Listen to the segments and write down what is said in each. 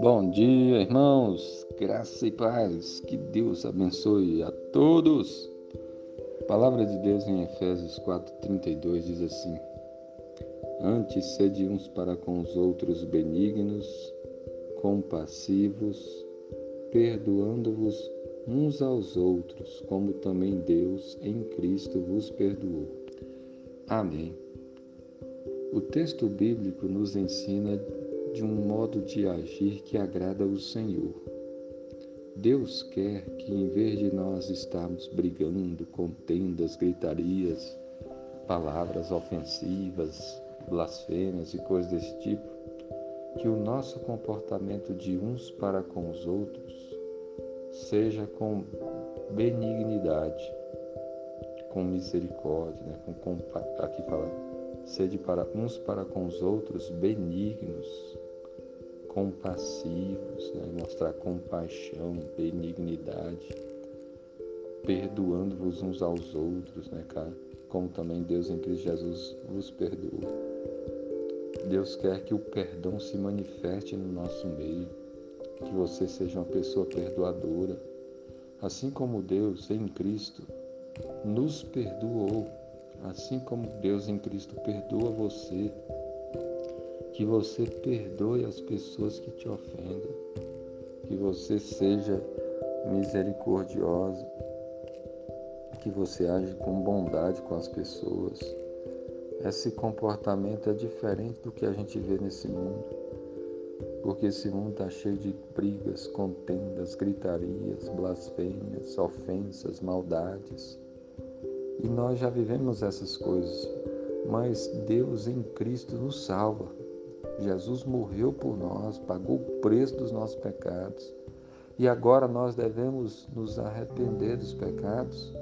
Bom dia, irmãos, graça e paz, que Deus abençoe a todos. A palavra de Deus em Efésios 4,32 diz assim: Antes sede uns para com os outros benignos, compassivos, perdoando-vos uns aos outros, como também Deus em Cristo vos perdoou. Amém. O texto bíblico nos ensina de um modo de agir que agrada ao Senhor. Deus quer que, em vez de nós estarmos brigando, contendas, gritarias, palavras ofensivas, blasfêmias e coisas desse tipo, que o nosso comportamento de uns para com os outros seja com benignidade, com misericórdia, né? com, com aqui fala, sede para uns para com os outros benignos, compassivos, né? mostrar compaixão, benignidade, perdoando-vos uns aos outros, né, cara? Como também Deus em Cristo Jesus vos perdoou. Deus quer que o perdão se manifeste no nosso meio, que você seja uma pessoa perdoadora, assim como Deus em Cristo nos perdoou, assim como Deus em Cristo perdoa você que você perdoe as pessoas que te ofendem, que você seja misericordiosa, que você age com bondade com as pessoas. Esse comportamento é diferente do que a gente vê nesse mundo, porque esse mundo está cheio de brigas, contendas, gritarias, blasfêmias, ofensas, maldades. E nós já vivemos essas coisas, mas Deus em Cristo nos salva. Jesus morreu por nós, pagou o preço dos nossos pecados. E agora nós devemos nos arrepender dos pecados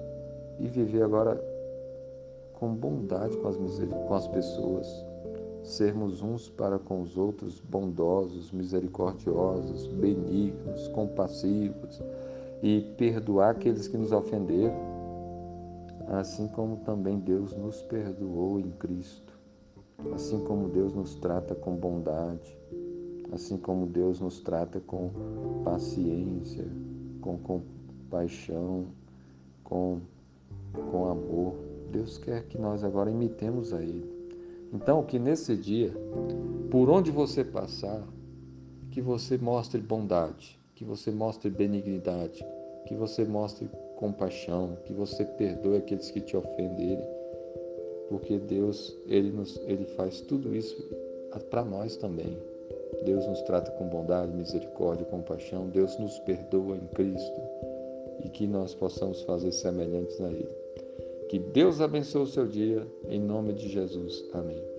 e viver agora com bondade com as, com as pessoas. Sermos uns para com os outros bondosos, misericordiosos, benignos, compassivos e perdoar aqueles que nos ofenderam, assim como também Deus nos perdoou em Cristo. Assim como Deus nos trata com bondade, assim como Deus nos trata com paciência, com compaixão, com, com amor, Deus quer que nós agora imitemos a Ele. Então, que nesse dia, por onde você passar, que você mostre bondade, que você mostre benignidade, que você mostre compaixão, que você perdoe aqueles que te ofendem porque Deus ele nos ele faz tudo isso para nós também. Deus nos trata com bondade, misericórdia, compaixão. Deus nos perdoa em Cristo e que nós possamos fazer semelhantes a Ele. Que Deus abençoe o seu dia em nome de Jesus. Amém.